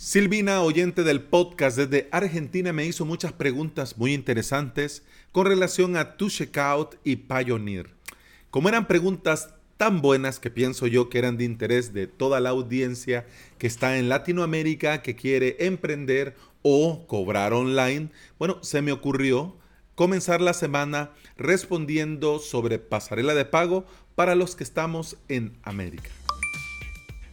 Silvina, oyente del podcast desde Argentina, me hizo muchas preguntas muy interesantes con relación a Tu Checkout y Pioneer. Como eran preguntas tan buenas que pienso yo que eran de interés de toda la audiencia que está en Latinoamérica, que quiere emprender o cobrar online, bueno, se me ocurrió comenzar la semana respondiendo sobre pasarela de pago para los que estamos en América.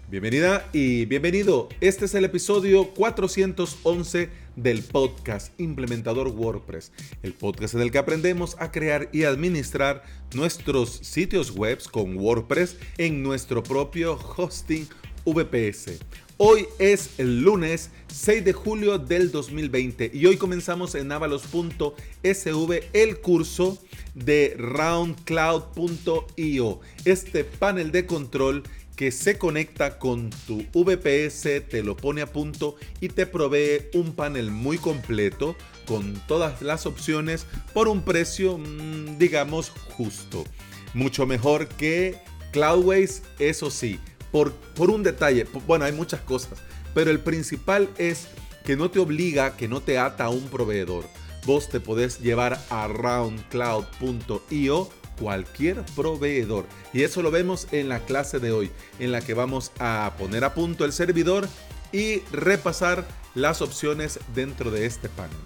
Bienvenida y bienvenido. Este es el episodio 411 del podcast Implementador WordPress, el podcast en el que aprendemos a crear y administrar nuestros sitios web con WordPress en nuestro propio hosting VPS. Hoy es el lunes 6 de julio del 2020 y hoy comenzamos en avalos.sv el curso de roundcloud.io, este panel de control que se conecta con tu VPS, te lo pone a punto y te provee un panel muy completo con todas las opciones por un precio, mm, digamos, justo. Mucho mejor que Cloudways, eso sí, por, por un detalle, bueno, hay muchas cosas, pero el principal es que no te obliga, que no te ata a un proveedor. Vos te podés llevar a roundcloud.io cualquier proveedor. Y eso lo vemos en la clase de hoy, en la que vamos a poner a punto el servidor y repasar las opciones dentro de este panel.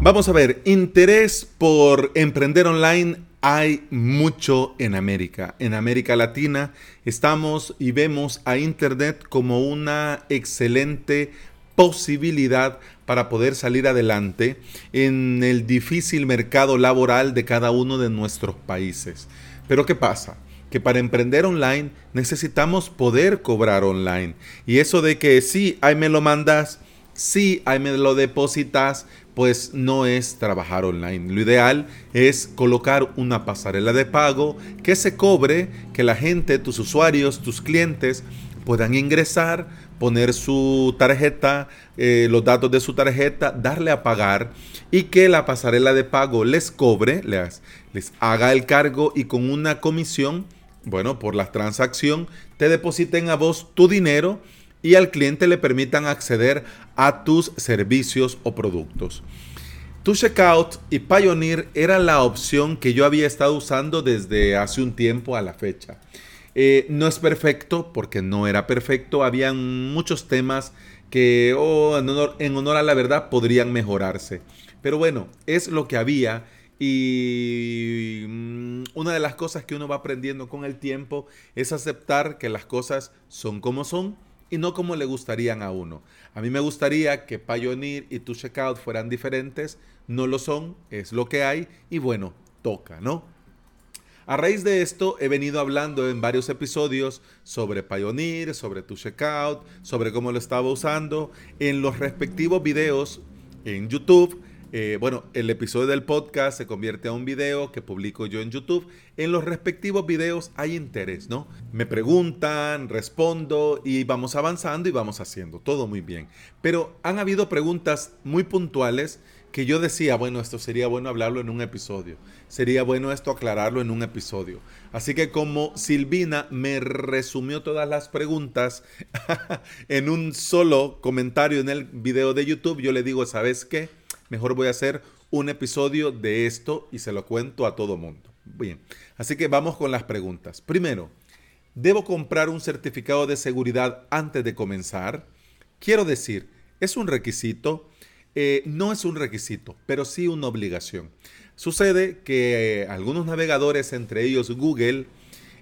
Vamos a ver, interés por emprender online hay mucho en América. En América Latina estamos y vemos a Internet como una excelente posibilidad para poder salir adelante en el difícil mercado laboral de cada uno de nuestros países. Pero ¿qué pasa? Que para emprender online necesitamos poder cobrar online. Y eso de que sí, ahí me lo mandas, sí, ahí me lo depositas, pues no es trabajar online. Lo ideal es colocar una pasarela de pago que se cobre, que la gente, tus usuarios, tus clientes puedan ingresar, poner su tarjeta, eh, los datos de su tarjeta, darle a pagar y que la pasarela de pago les cobre, les, les haga el cargo y con una comisión, bueno, por la transacción, te depositen a vos tu dinero y al cliente le permitan acceder a tus servicios o productos. Tu Checkout y Pioneer era la opción que yo había estado usando desde hace un tiempo a la fecha. Eh, no es perfecto porque no era perfecto. Habían muchos temas que oh, en, honor, a la verdad podrían mejorarse. Pero bueno, es lo que había. Y mm, una de las cosas que uno va aprendiendo con el tiempo es aceptar que las cosas son como son y no como le gustarían a uno. A mí me gustaría que Pioneer y Tu Checkout fueran diferentes. No lo son, es lo que hay y bueno, toca, ¿no? A raíz de esto he venido hablando en varios episodios sobre Pioneer, sobre tu checkout, sobre cómo lo estaba usando en los respectivos videos en YouTube. Eh, bueno, el episodio del podcast se convierte a un video que publico yo en YouTube. En los respectivos videos hay interés, ¿no? Me preguntan, respondo y vamos avanzando y vamos haciendo todo muy bien. Pero han habido preguntas muy puntuales que yo decía, bueno, esto sería bueno hablarlo en un episodio, sería bueno esto aclararlo en un episodio. Así que como Silvina me resumió todas las preguntas en un solo comentario en el video de YouTube, yo le digo, ¿sabes qué? Mejor voy a hacer un episodio de esto y se lo cuento a todo mundo. Bien, así que vamos con las preguntas. Primero, ¿debo comprar un certificado de seguridad antes de comenzar? Quiero decir, ¿es un requisito? Eh, no es un requisito, pero sí una obligación. Sucede que eh, algunos navegadores, entre ellos Google,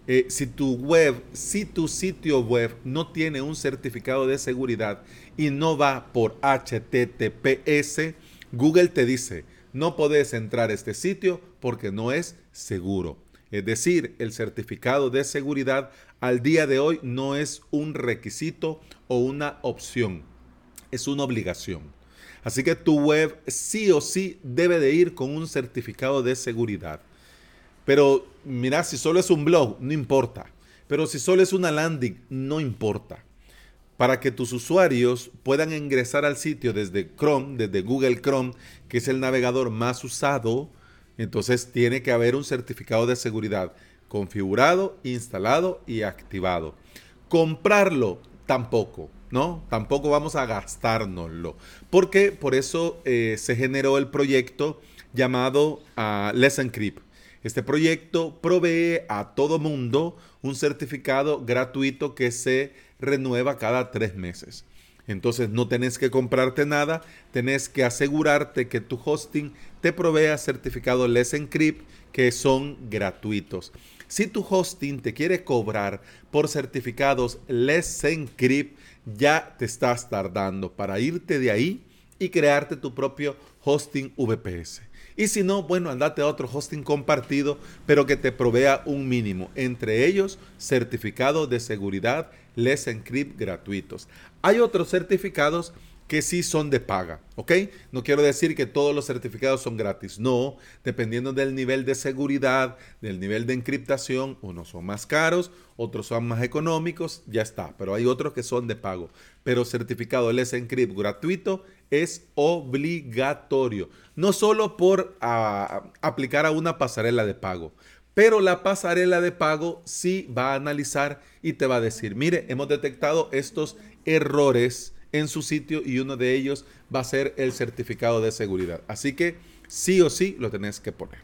eh, si tu web, si tu sitio web no tiene un certificado de seguridad y no va por HTTPS, Google te dice, no podés entrar a este sitio porque no es seguro. Es decir, el certificado de seguridad al día de hoy no es un requisito o una opción, es una obligación. Así que tu web sí o sí debe de ir con un certificado de seguridad. Pero mira, si solo es un blog, no importa. Pero si solo es una landing, no importa. Para que tus usuarios puedan ingresar al sitio desde Chrome, desde Google Chrome, que es el navegador más usado, Entonces tiene que haber un certificado de seguridad configurado, instalado y activado. Comprarlo tampoco, ¿no? Tampoco vamos a gastárnoslo. Porque por eso eh, se generó el proyecto llamado uh, Let's Encrypt. Este proyecto provee a todo mundo un certificado gratuito que se renueva cada tres meses. Entonces no tenés que comprarte nada, tenés que asegurarte que tu hosting te provea certificado Let's Encrypt que son gratuitos. Si tu hosting te quiere cobrar por certificados Let's Encrypt, ya te estás tardando para irte de ahí y crearte tu propio hosting VPS. Y si no, bueno, andate a otro hosting compartido, pero que te provea un mínimo. Entre ellos, certificado de seguridad Let's Encrypt gratuitos. Hay otros certificados que sí son de paga, ¿ok? No quiero decir que todos los certificados son gratis, no, dependiendo del nivel de seguridad, del nivel de encriptación, unos son más caros, otros son más económicos, ya está, pero hay otros que son de pago. Pero certificado Let's Encrypt gratuito es obligatorio, no solo por ah, aplicar a una pasarela de pago, pero la pasarela de pago sí va a analizar y te va a decir, mire, hemos detectado estos errores en su sitio y uno de ellos va a ser el certificado de seguridad. Así que sí o sí lo tenés que poner.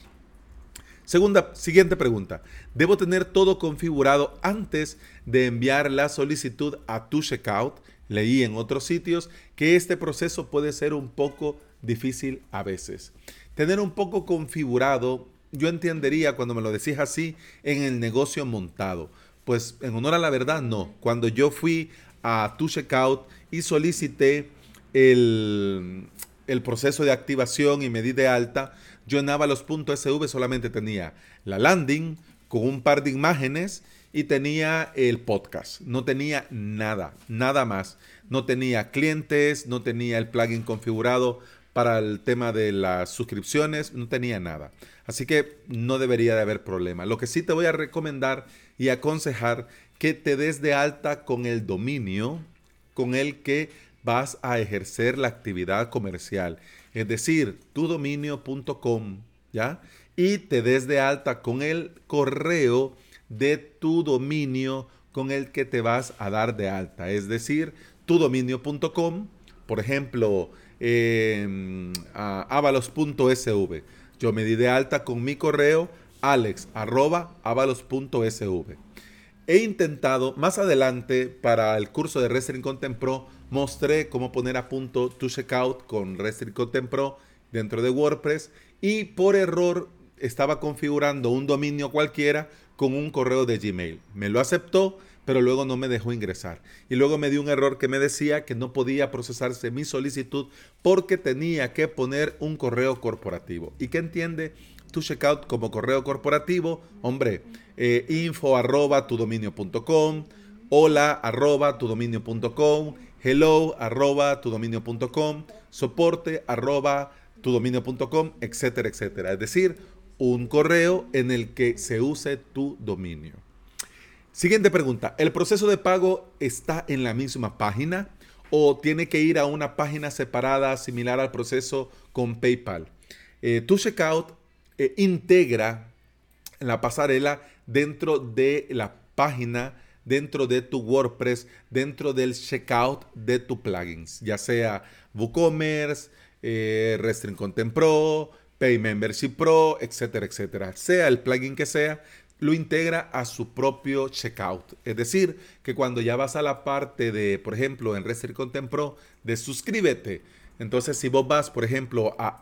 Segunda, siguiente pregunta. ¿Debo tener todo configurado antes de enviar la solicitud a tu checkout? Leí en otros sitios que este proceso puede ser un poco difícil a veces. Tener un poco configurado, yo entendería cuando me lo decís así, en el negocio montado. Pues en honor a la verdad, no. Cuando yo fui a tu checkout y solicité el, el proceso de activación y me di de alta, yo en avalos.sv solamente tenía la landing con un par de imágenes y tenía el podcast. No tenía nada, nada más. No tenía clientes, no tenía el plugin configurado para el tema de las suscripciones, no tenía nada. Así que no debería de haber problema. Lo que sí te voy a recomendar y aconsejar que te des de alta con el dominio con el que vas a ejercer la actividad comercial. Es decir, tudominio.com, ¿ya? Y te des de alta con el correo de tu dominio con el que te vas a dar de alta. Es decir, tudominio.com, por ejemplo, eh, avalos.sv. Yo me di de alta con mi correo alex.avalos.sv. He intentado más adelante para el curso de Wrestling Content Pro, mostré cómo poner a punto tu checkout con Wrestling Content Pro dentro de WordPress y por error estaba configurando un dominio cualquiera con un correo de Gmail. Me lo aceptó, pero luego no me dejó ingresar. Y luego me dio un error que me decía que no podía procesarse mi solicitud porque tenía que poner un correo corporativo. ¿Y qué entiende tu checkout como correo corporativo? Hombre, eh, info arroba tu dominio.com, hola arroba tu dominio.com, hello arroba tu dominio.com, soporte arroba tu dominio.com, etcétera, etcétera. Es decir, un correo en el que se use tu dominio. Siguiente pregunta. ¿El proceso de pago está en la misma página o tiene que ir a una página separada similar al proceso con PayPal? Eh, tu checkout eh, integra la pasarela dentro de la página, dentro de tu WordPress, dentro del checkout de tu plugins, ya sea WooCommerce, eh, Restring Content Pro, Pay Membership Pro, etcétera, etcétera. Sea el plugin que sea, lo integra a su propio checkout. Es decir, que cuando ya vas a la parte de, por ejemplo, en Restring Content Pro, de suscríbete. Entonces, si vos vas, por ejemplo, a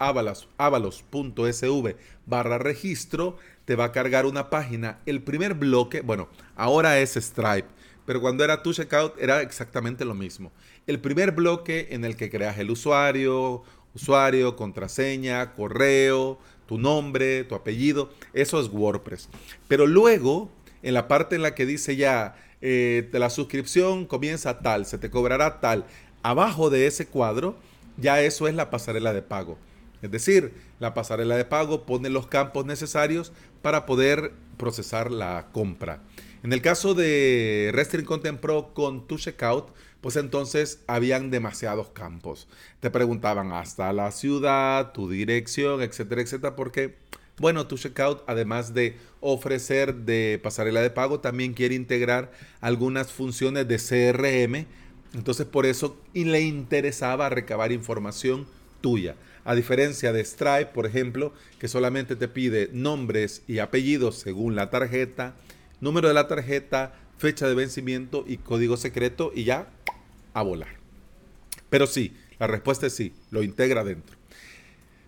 avalos.sv barra registro, te va a cargar una página. El primer bloque, bueno, ahora es Stripe, pero cuando era tu checkout era exactamente lo mismo. El primer bloque en el que creas el usuario, usuario, contraseña, correo, tu nombre, tu apellido, eso es WordPress. Pero luego, en la parte en la que dice ya, eh, la suscripción comienza tal, se te cobrará tal, abajo de ese cuadro, ya eso es la pasarela de pago. Es decir, la pasarela de pago pone los campos necesarios para poder procesar la compra. En el caso de Restring Content Pro con tu checkout, pues entonces habían demasiados campos. Te preguntaban hasta la ciudad, tu dirección, etcétera, etcétera, porque Bueno, tu checkout, además de ofrecer de pasarela de pago, también quiere integrar algunas funciones de CRM. Entonces, por eso y le interesaba recabar información tuya. A diferencia de Stripe, por ejemplo, que solamente te pide nombres y apellidos según la tarjeta, número de la tarjeta, fecha de vencimiento y código secreto y ya a volar. Pero sí, la respuesta es sí, lo integra dentro.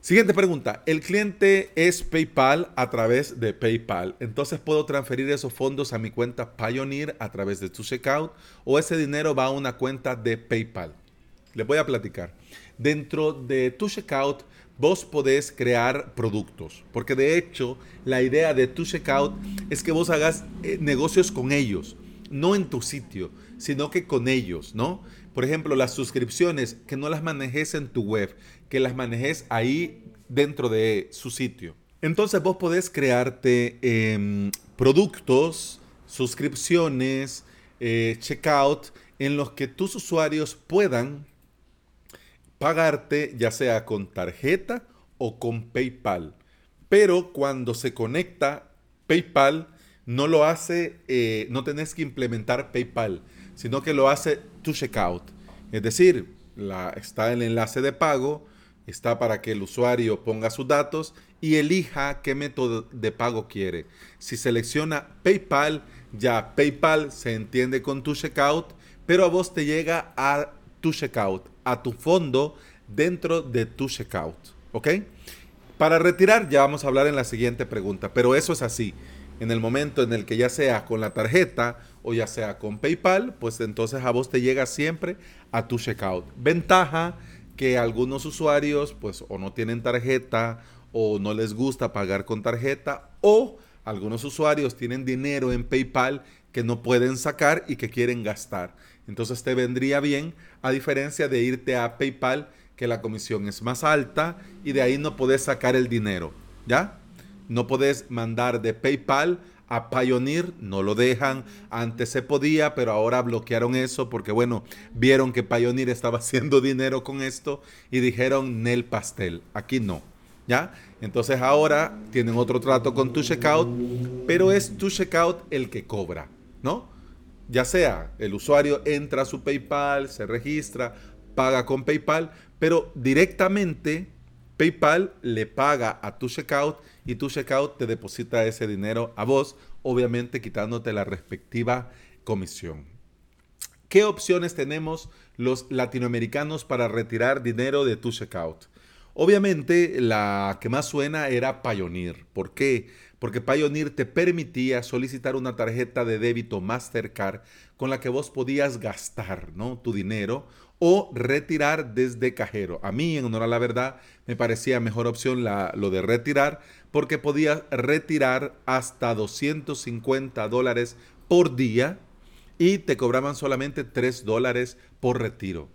Siguiente pregunta. El cliente es PayPal a través de PayPal. Entonces puedo transferir esos fondos a mi cuenta Pioneer a través de tu o ese dinero va a una cuenta de PayPal. Les voy a platicar. Dentro de tu vos podés crear productos. Porque de hecho la idea de tu es que vos hagas eh, negocios con ellos. No en tu sitio, sino que con ellos, ¿no? Por ejemplo, las suscripciones, que no las manejes en tu web, que las manejes ahí dentro de su sitio. Entonces vos podés crearte em, productos, suscripciones, eh, checkout, en los que tus usuarios puedan pagarte ya sea con tarjeta o con PayPal. Pero cuando se conecta PayPal, no lo hace, eh, no tenés que implementar PayPal, sino que lo hace tu checkout. Es decir, está el enlace de pago, está para que el usuario ponga sus datos y elija qué método de pago quiere. Si selecciona PayPal, ya PayPal se entiende con tu checkout, pero a vos te llega a tu checkout, a tu fondo dentro de tu checkout. ¿Ok? Para retirar ya vamos a hablar en la siguiente pregunta, pero eso es así. En el momento en el que ya sea con la tarjeta o ya sea con PayPal, pues entonces a vos te llega siempre a tu checkout. Ventaja que algunos usuarios pues o no tienen tarjeta o no les gusta pagar con tarjeta o algunos usuarios tienen dinero en PayPal que no pueden sacar y que quieren gastar. Entonces te vendría bien, a diferencia de irte a PayPal, que la comisión es más alta y de ahí no puedes sacar el dinero, ¿ya? No puedes mandar de PayPal a Pioneer, no lo dejan. Antes se podía, pero ahora bloquearon eso porque, bueno, vieron que Pioneer estaba haciendo dinero con esto y dijeron Nel Pastel. Aquí no, ¿ya? Entonces ahora tienen otro trato con tu checkout, pero es tu checkout el que cobra, ¿no? ya sea el usuario entra a su PayPal, se registra, paga con PayPal, pero directamente PayPal le paga a tu checkout y tu checkout te deposita ese dinero a vos, obviamente quitándote la respectiva comisión. ¿Qué opciones tenemos los latinoamericanos para retirar dinero de tu checkout? Obviamente la que más suena era Pioneer. ¿Por qué? porque Pioneer te permitía solicitar una tarjeta de débito Mastercard con la que vos podías gastar ¿no? tu dinero o retirar desde cajero. A mí, en honor a la verdad, me parecía mejor opción la, lo de retirar porque podías retirar hasta 250 dólares por día y te cobraban solamente 3 dólares por retiro.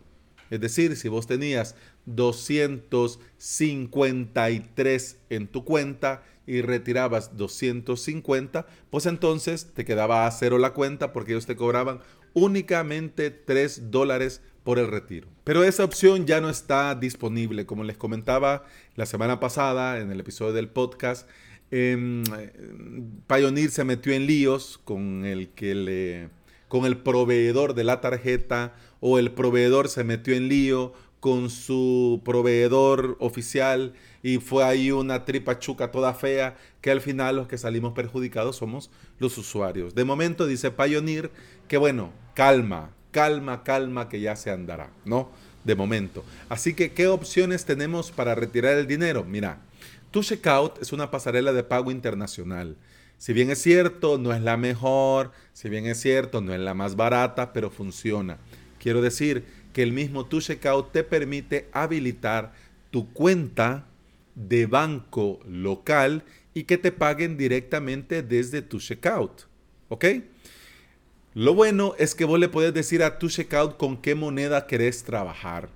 Es decir, si vos tenías 253 en tu cuenta y retirabas 250, pues entonces te quedaba a cero la cuenta porque ellos te cobraban únicamente 3 dólares por el retiro. Pero esa opción ya no está disponible. Como les comentaba la semana pasada en el episodio del podcast, eh, Pioneer se metió en líos con el que le con el proveedor de la tarjeta o el proveedor se metió en lío con su proveedor oficial y fue ahí una tripa chuca toda fea que al final los que salimos perjudicados somos los usuarios. De momento dice Pioneer que bueno, calma, calma, calma que ya se andará, ¿no? De momento. Así que, ¿qué opciones tenemos para retirar el dinero? Mira, tu checkout es una pasarela de pago internacional. Si bien es cierto, no es la mejor, si bien es cierto, no es la más barata, pero funciona. Quiero decir que el mismo Tu Checkout te permite habilitar tu cuenta de banco local y que te paguen directamente desde tu checkout. ¿Ok? Lo bueno es que vos le puedes decir a tu checkout con qué moneda querés trabajar.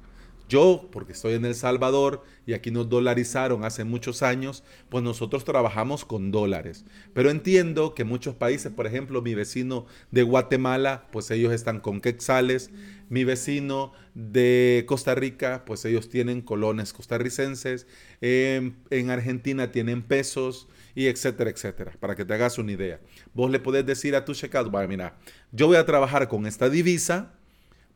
Yo, porque estoy en El Salvador y aquí nos dolarizaron hace muchos años, pues nosotros trabajamos con dólares. Pero entiendo que muchos países, por ejemplo, mi vecino de Guatemala, pues ellos están con quetzales. Mi vecino de Costa Rica, pues ellos tienen colones costarricenses. en Argentina tienen pesos y etcétera, etcétera, para que te hagas una idea. Vos le podés decir a tu checkout, vaya, mira, yo voy a trabajar con esta divisa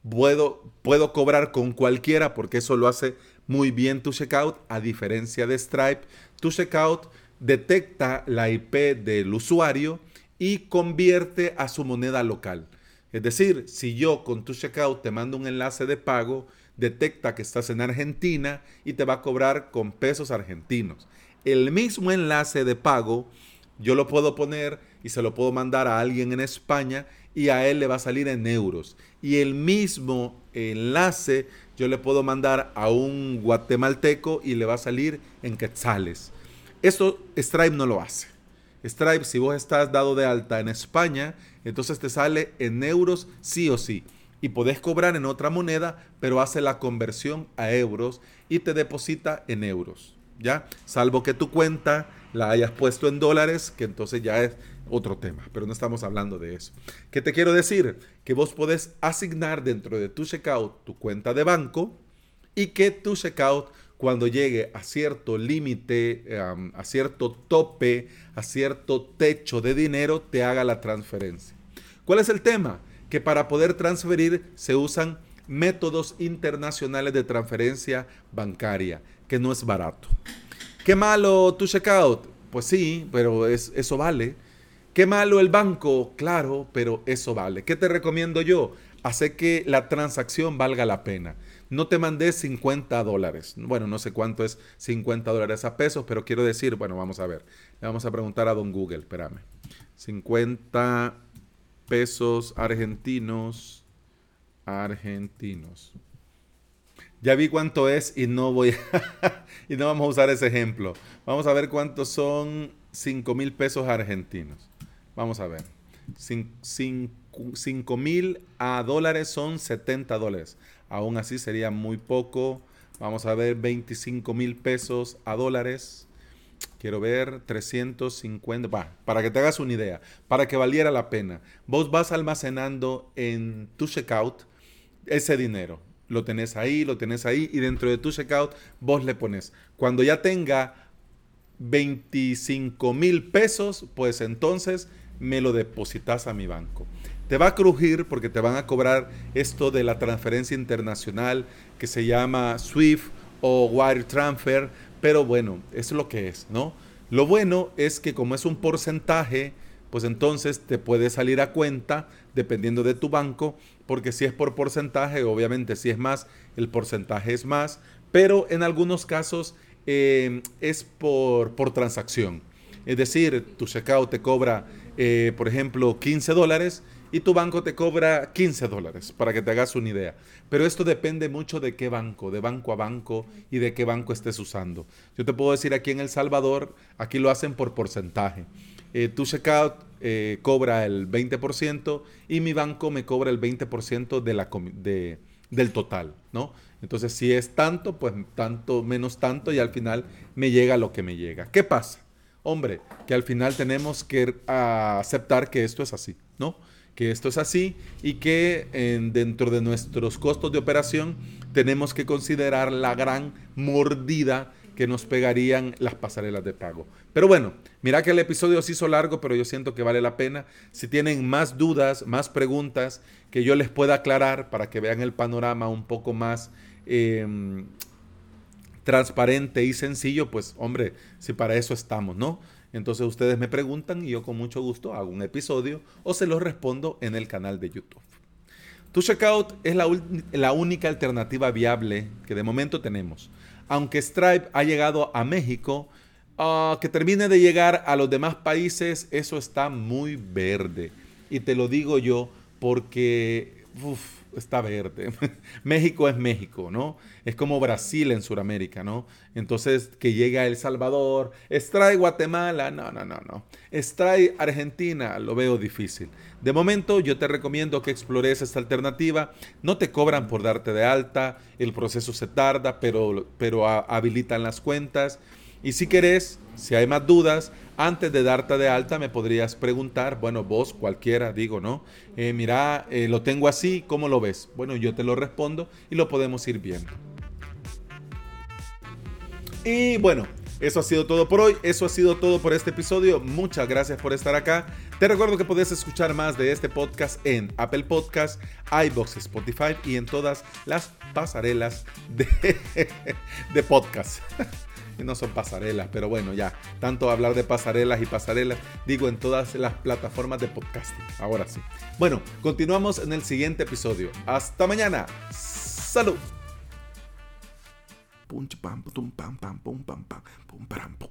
Puedo, puedo cobrar con cualquiera porque eso lo hace muy bien tu checkout, a diferencia de Stripe. Tu checkout detecta la IP del usuario y convierte a su moneda local. Es decir, si yo con tu checkout te mando un enlace de pago, detecta que estás en Argentina y te va a cobrar con pesos argentinos. El mismo enlace de pago yo lo puedo poner y se lo puedo mandar a alguien en España y a él le va a salir en euros. Y el mismo enlace yo le puedo mandar a un guatemalteco y le va a salir en quetzales. Esto Stripe no lo hace. Stripe, si vos estás dado de alta en España, entonces te sale en euros sí o sí. Y podés cobrar en otra moneda, pero hace la conversión a euros y te deposita en euros. ¿Ya? Salvo que tu cuenta la hayas puesto en dólares, que entonces ya es otro tema, pero no estamos hablando de eso. ¿Qué te quiero decir? Que vos podés asignar dentro de tu checkout tu cuenta de banco y que tu checkout cuando llegue a cierto límite, a cierto tope, a cierto techo de dinero, te haga la transferencia. ¿Cuál es el tema? Que para poder transferir se usan métodos internacionales de transferencia bancaria, que no es barato. ¿Qué malo tu checkout? Pues sí, pero es, eso vale. ¿Qué malo el banco? Claro, pero eso vale. ¿Qué te recomiendo yo? Hace que la transacción valga la pena. No te mandé 50 dólares. Bueno, no sé cuánto es 50 dólares a pesos, pero quiero decir, bueno, vamos a ver. Le vamos a preguntar a don Google, espérame. 50 pesos argentinos. Argentinos. Ya vi cuánto es y no voy y no vamos a usar ese ejemplo. Vamos a ver cuántos son 5 mil pesos argentinos. Vamos a ver. 5 mil a dólares son 70 dólares. Aún así sería muy poco. Vamos a ver 25 mil pesos a dólares. Quiero ver 350. Va, para que te hagas una idea, para que valiera la pena. Vos vas almacenando en tu checkout ese dinero lo tenés ahí, lo tenés ahí y dentro de tu checkout vos le pones. Cuando ya tenga 25 mil pesos, pues entonces me lo depositas a mi banco. Te va a crujir porque te van a cobrar esto de la transferencia internacional que se llama SWIFT o Wire Transfer, pero bueno, es lo que es, ¿no? Lo bueno es que como es un porcentaje, pues entonces te puede salir a cuenta dependiendo de tu banco porque si es por porcentaje, obviamente si es más, el porcentaje es más, pero en algunos casos eh, es por, por, transacción. Es decir, tu checkout te cobra, eh, por ejemplo, 15 dólares y tu banco te cobra 15 dólares, para que te hagas una idea. Pero esto depende mucho de qué banco, de banco a banco y de qué banco estés usando. Yo te puedo decir aquí en El Salvador, aquí lo hacen por porcentaje. Eh, tu checkout eh, cobra el 20% y mi banco me cobra el 20% de la, de, del total, ¿no? Entonces, si es tanto, pues tanto menos tanto y al final me llega lo que me llega. ¿Qué pasa? Hombre, que al final tenemos que aceptar que esto es así, ¿no? Que esto es así y que dentro de nuestros costos de operación tenemos que considerar la gran mordida que nos pegarían las pasarelas de pago. Pero bueno, mira que el episodio se hizo largo, pero yo siento que vale la pena. Si tienen más dudas, más preguntas que yo les pueda aclarar para que vean el panorama un poco más em, transparente y sencillo, pues hombre, si para eso estamos, ¿no? Entonces ustedes me preguntan y yo con mucho gusto hago un episodio o se los respondo en el canal de YouTube. Tu Checkout es la, la única alternativa viable que de momento tenemos aunque Stripe ha llegado a México, ah, que termine de llegar a los demás países, eso está muy verde. Y te lo digo yo porque está verde. México es México, ¿no? Es como Brasil en Sudamérica, ¿no? Entonces, que llega El Salvador, extrae Guatemala, no, no, no, no. Extrae Argentina, lo veo difícil. De momento, yo te recomiendo que explores esta alternativa. No te cobran por darte de alta, el proceso se tarda, pero, pero habilitan las cuentas. Y si querés, si hay más dudas, antes de darte de alta me podrías preguntar, bueno, vos cualquiera, digo, ¿no? Eh, mira, eh, lo tengo así, ¿cómo lo ves? Bueno, yo te lo respondo y lo podemos ir viendo. Y bueno, eso ha sido todo por hoy, eso ha sido todo por este episodio. Muchas gracias por estar acá. Te recuerdo que puedes escuchar más de este podcast en Apple Podcast, iBox, Spotify y en todas las pasarelas de, de podcast y no son pasarelas, pero bueno, ya, tanto hablar de pasarelas y pasarelas, digo en todas las plataformas de podcasting, ahora sí. Bueno, continuamos en el siguiente episodio. Hasta mañana. Salud. pum pam pum pam pam pum pam pam pum pam pum